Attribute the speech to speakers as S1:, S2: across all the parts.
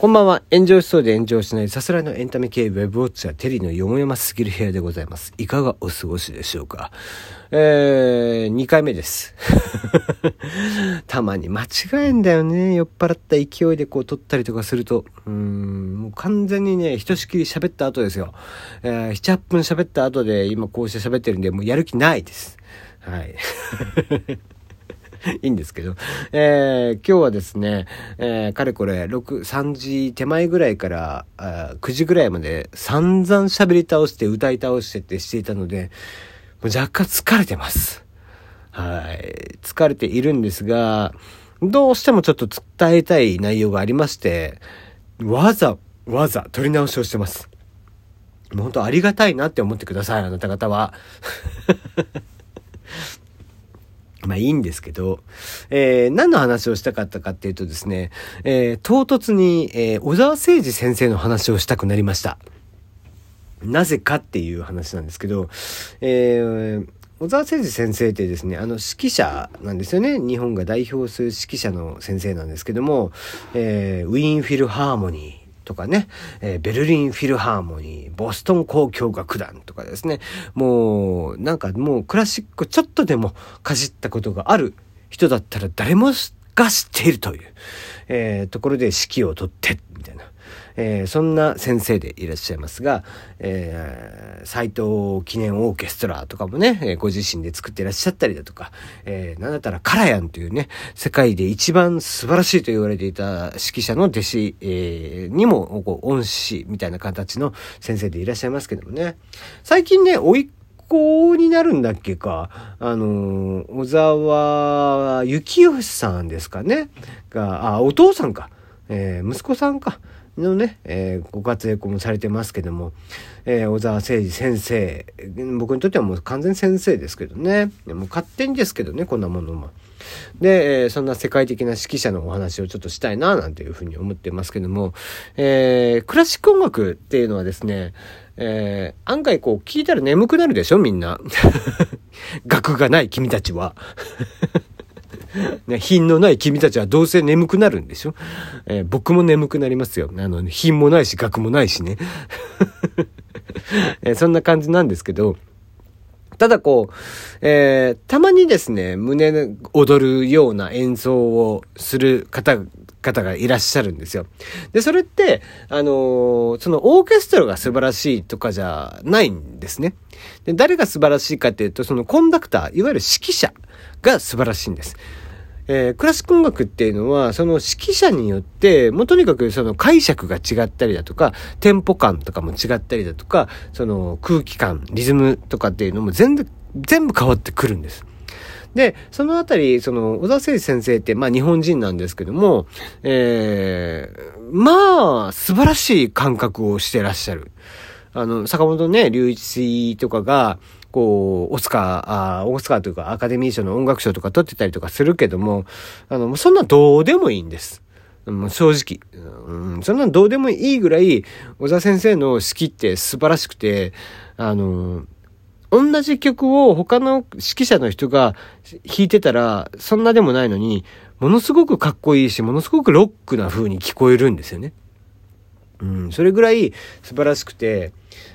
S1: こんばんは。炎上しそうで炎上しないさすらいのエンタメ系ウェブウォッチャーテリーのよもやますぎる部屋でございます。いかがお過ごしでしょうか？えー、2回目です。たまに間違えんだよね。酔っ払った勢いでこう撮ったりとかすると。うん、もう完全にね、ひとしきり喋った後ですよ。えー、7、8分喋った後で今こうして喋ってるんで、もうやる気ないです。はい。いいんですけど、えー、今日はですね、えー、かれこれ6、3時手前ぐらいから9時ぐらいまで散々喋り倒して歌い倒してってしていたので、もう若干疲れてます。はい。疲れているんですが、どうしてもちょっと伝えたい内容がありまして、わざわざ撮り直しをしてます。もう本当ありがたいなって思ってください、あなた方は。まあいいんですけど、えー、何の話をしたかったかっていうとですね、えー、唐突に、えー、小沢誠二先生の話をしたくなりました。なぜかっていう話なんですけど、えー、小沢誠二先生ってですね、あの指揮者なんですよね。日本が代表する指揮者の先生なんですけども、えー、ウィーンフィルハーモニー、とかね、えー、ベルリンフィルハーモニー、ボストン交響楽団とかですね、もう、なんかもうクラシックちょっとでもかじったことがある人だったら誰もが知っているという、えー、ところで指揮をとってみたいな。えー、そんな先生でいらっしゃいますが、えー、斎藤記念オーケストラとかもね、え、ご自身で作っていらっしゃったりだとか、えー、なんだったらカラヤンというね、世界で一番素晴らしいと言われていた指揮者の弟子、えー、にも、こう、恩師みたいな形の先生でいらっしゃいますけどもね、最近ね、おい子になるんだっけか、あの、小沢幸義さんですかね、が、あ、お父さんか、えー、息子さんか、のね、えー、ご活躍もされてますけども、えー、小沢誠二先生、僕にとってはもう完全先生ですけどね、もう勝手にですけどね、こんなものも。で、えー、そんな世界的な指揮者のお話をちょっとしたいな、なんていうふうに思ってますけども、えー、クラシック音楽っていうのはですね、えー、案外こう聞いたら眠くなるでしょみんな。楽がない君たちは。ね、品のない君たちはどうせ眠くなるんでしょ、えー、僕も眠くなりますよ。あの、品もないし、額もないしね。え、そんな感じなんですけど、ただこう、えー、たまにですね、胸躍るような演奏をする方方がいらっしゃるんですよ。で、それって、あのー、そのオーケストラが素晴らしいとかじゃないんですね。で、誰が素晴らしいかっていうと、そのコンダクター、いわゆる指揮者が素晴らしいんです。えー、クラシック音楽っていうのは、その指揮者によって、もうとにかくその解釈が違ったりだとか、テンポ感とかも違ったりだとか、その空気感、リズムとかっていうのも全部、全部変わってくるんです。で、そのあたり、その、小田誠先生って、まあ日本人なんですけども、えー、まあ、素晴らしい感覚をしてらっしゃる。あの、坂本ね、隆一とかが、こう、オスカー、あオスカーというかアカデミー賞の音楽賞とか取ってたりとかするけども、あの、そんなどうでもいいんです。もう正直、うん。そんなどうでもいいぐらい、小沢先生の好きって素晴らしくて、あの、同じ曲を他の指揮者の人が弾いてたら、そんなでもないのに、ものすごくかっこいいし、ものすごくロックな風に聞こえるんですよね。うん、それぐらい素晴らしくて、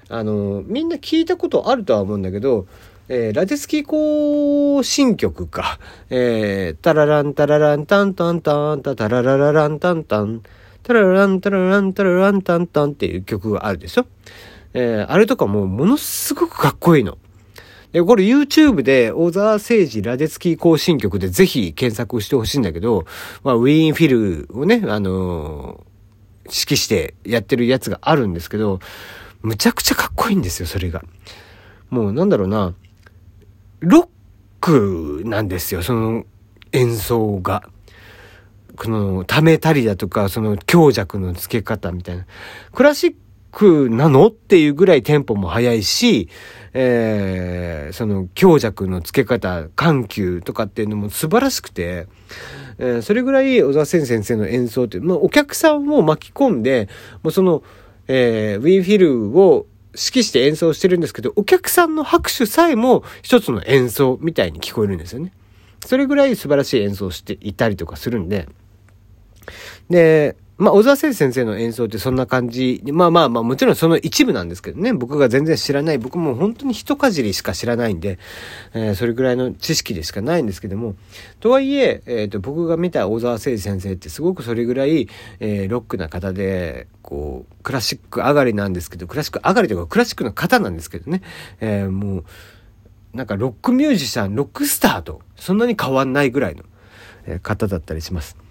S1: あの、みんな聞いたことあるとは思うんだけど、えー、ラテスキー行進曲か。えー、タラランタラランタンタンタンタタラララランタンタン、タラランタラランタラランタンタンっていう曲があるでしょ？えー、あれとかもものすごくかっこいいの。で、これ YouTube で小沢誠二ラデツキー行進曲でぜひ検索してほしいんだけど、まあ、ウィーンフィルをね、あのー、指揮してやってるやつがあるんですけど、むちゃくちゃかっこいいんですよ、それが。もうなんだろうな、ロックなんですよ、その演奏が。この、ためたりだとか、その強弱の付け方みたいな。クラシックなの？っていうぐらいテンポも速いし、えー、その強弱の付け方、緩急とかっていうのも素晴らしくて、えー、それぐらい小沢先生の演奏って、まあ、お客さんを巻き込んで、もうその、えー、ウィンフィルを指揮して演奏してるんですけど、お客さんの拍手さえも一つの演奏みたいに聞こえるんですよね。それぐらい素晴らしい演奏していたりとかするんで、で、まあ、小沢誠先生の演奏ってそんな感じ。まあまあまあ、もちろんその一部なんですけどね。僕が全然知らない。僕も本当に一かじりしか知らないんで、えー、それぐらいの知識でしかないんですけども。とはいえ、えっ、ー、と、僕が見た小沢誠先生ってすごくそれぐらい、えー、ロックな方で、こう、クラシック上がりなんですけど、クラシック上がりというか、クラシックの方なんですけどね。えー、もう、なんかロックミュージシャン、ロックスターと、そんなに変わんないぐらいの、え方だったりします。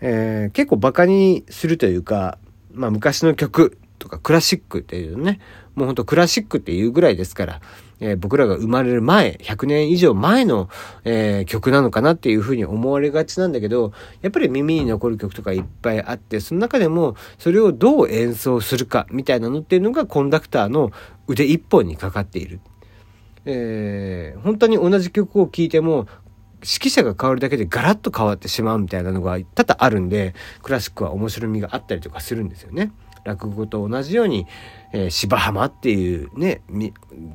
S1: えー、結構バカにするというか、まあ昔の曲とかクラシックっていうね、もうほんとクラシックっていうぐらいですから、えー、僕らが生まれる前、100年以上前の、えー、曲なのかなっていうふうに思われがちなんだけど、やっぱり耳に残る曲とかいっぱいあって、その中でもそれをどう演奏するかみたいなのっていうのがコンダクターの腕一本にかかっている。えー、本当に同じ曲を聴いても指揮者が変わるだけでガラッと変わってしまうみたいなのが多々あるんで、クラシックは面白みがあったりとかするんですよね。落語と同じように、えー、芝浜っていうね、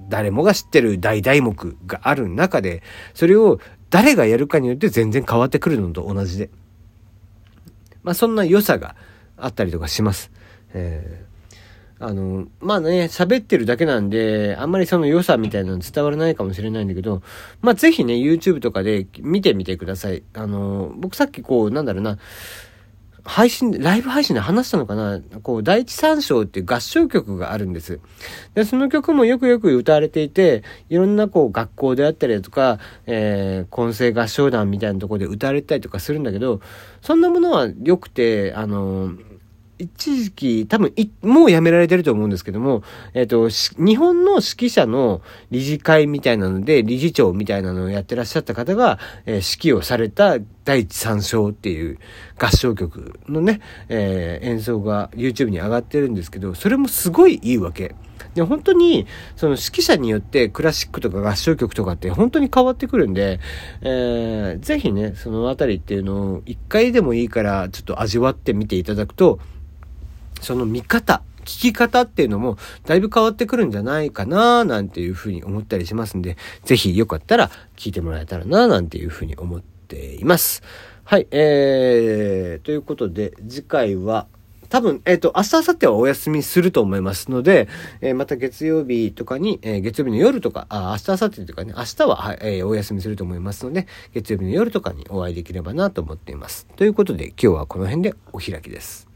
S1: 誰もが知ってる大題目がある中で、それを誰がやるかによって全然変わってくるのと同じで。まあそんな良さがあったりとかします。えーあの、まあね、喋ってるだけなんで、あんまりその良さみたいなの伝わらないかもしれないんだけど、まあぜひね、YouTube とかで見てみてください。あの、僕さっきこう、なんだろうな、配信、ライブ配信で話したのかなこう、第一三章っていう合唱曲があるんです。で、その曲もよくよく歌われていて、いろんなこう、学校であったりだとか、えー、混声合唱団みたいなところで歌われたりとかするんだけど、そんなものは良くて、あの、一時期、多分、もうやめられてると思うんですけども、えっ、ー、と、日本の指揮者の理事会みたいなので、理事長みたいなのをやってらっしゃった方が、えー、指揮をされた第一三章っていう合唱曲のね、えー、演奏が YouTube に上がってるんですけど、それもすごいいいわけ。で、本当に、その指揮者によってクラシックとか合唱曲とかって本当に変わってくるんで、えー、ぜひね、そのあたりっていうのを一回でもいいからちょっと味わってみていただくと、その見方、聞き方っていうのもだいぶ変わってくるんじゃないかななんていうふうに思ったりしますんで、ぜひよかったら聞いてもらえたらななんていうふうに思ってています。はい、えー、ということで次回は多分、えっ、ー、と、明日、明後日はお休みすると思いますので、えー、また月曜日とかに、えー、月曜日の夜とか、あ、明日、明後日とかね、明日は、はい、え、お休みすると思いますので、月曜日の夜とかにお会いできればなと思っています。ということで、今日はこの辺でお開きです。